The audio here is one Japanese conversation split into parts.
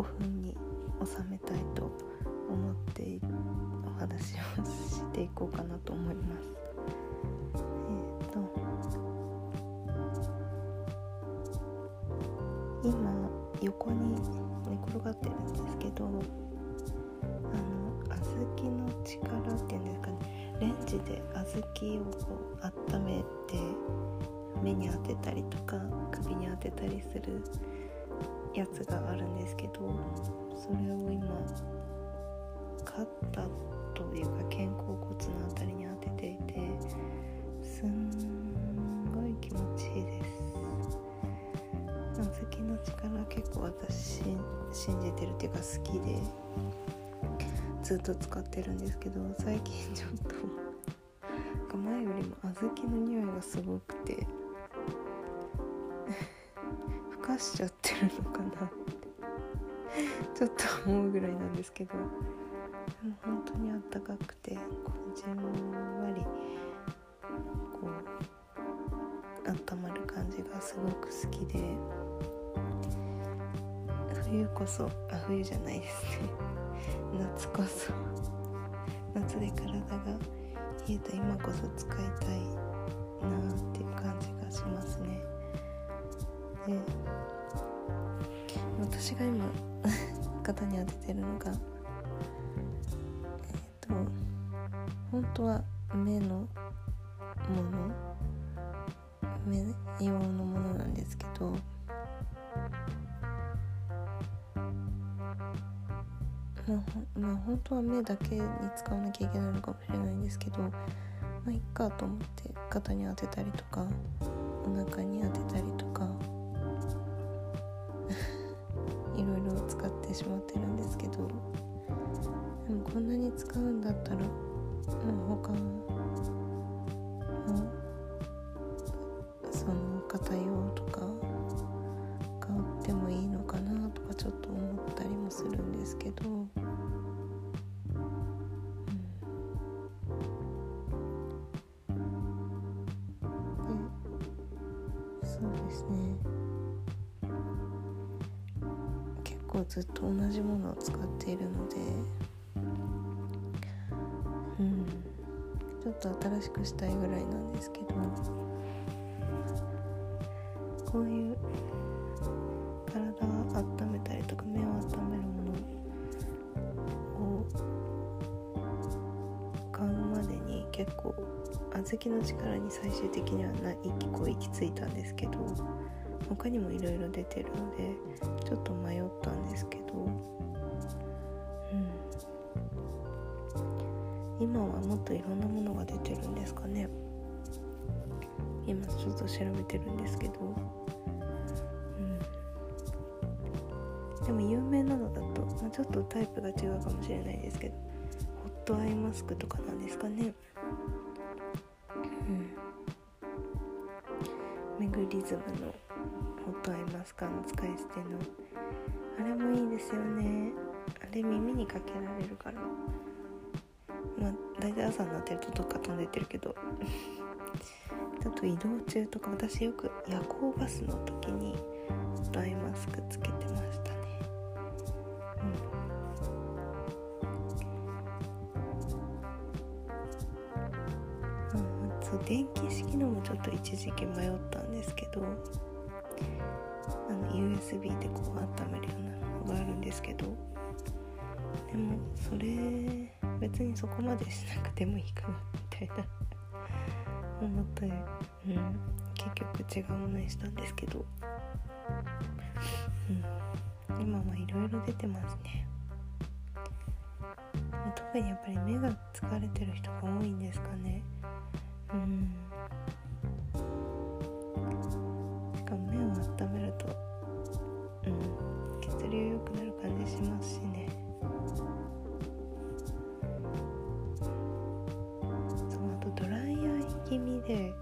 温めたいと思ってお話をしていこうかなと思います。えっ、ー、と今横に寝転がってるんですけどあの小豆の力っていうんですかねレンジで小豆をこう温めて目に当てたりとか首に当てたりするやつがあるんですけどそれを今肩というか肩甲骨の辺りに当てていてすんごい気持ちいいです。小豆の力結構私信じてるっていうか好きでずっと使ってるんですけど最近ちょっと前よりも小豆の匂いがすごくてかしちゃってるのかなって。ちょっと思うぐらいなんですけど。でも本当にあったかくてこうじんわりこう温まる感じがすごく好きで。冬こそあ冬じゃないですね。夏こそ。夏で体が冷えた今こそ使いたいなっていう感じがしますね。で私が今肩に当ててるのがえっ、ー、と本当は目のもの目用のものなんですけどまあ、まあ、本当は目だけに使わなきゃいけないのかもしれないんですけどまあいっかと思って肩に当てたりとかお腹に当てたりとかてしまってるんですけどでもこんなに使うんだったらもう他のその肩用とか買ってもいいのかなとかちょっと思ったりもするんですけど、うん、でそうですね。構ずっと同じものを使っているので。うん。ちょっと新しくしたいぐらいなんですけど。こういう体を温めたりとか目を温めるものを買うまでに結構小豆の力に最終的にはな一気こ行き着いたんですけど。他にもいろいろ出てるのでちょっと迷ったんですけど、うん、今はもっといろんなものが出てるんですかね。今ちょっと調べてるんですけど。うん。でも有名なのだと、まあ、ちょっとタイプが違うかもしれないですけどホットアイマスクとかなんですかね。うん。メグリズムのホットアイマスクの使い捨ての。あれもいいですよね。あれ耳にかけられるから。まあ大体朝になってるとどっか飛んでってるけど。ちょっと移動中とか私よく夜行バスの時にホットアイマスクつけてましたね。うん、うんそう電気式のもちょっと一時期迷ったんですけど。あの USB でこう温めるようなのがあるんですけどでもそれ別にそこまでしなくてもいいかなみたいな 思ったり、うん、結局違うものにしたんですけど、うん、今はいろいろ出てますね。特にやっぱり目が疲れてる人が多いんですかね。うん。で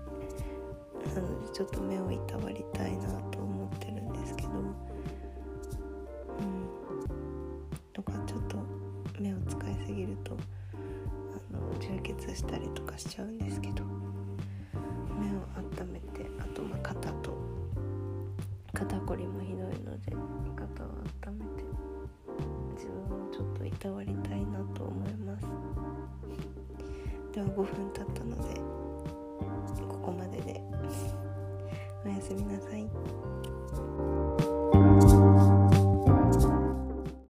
なのちょっと目をいたわりたいなと思ってるんですけどうん。とかちょっと目を使いすぎるとあの充血したりとかしちゃうんですけど目を温めてあとま肩と肩こりもひどいので肩を温めて自分をちょで終わりたいなと思います。では5分経ったのでここまででおやすみなさい。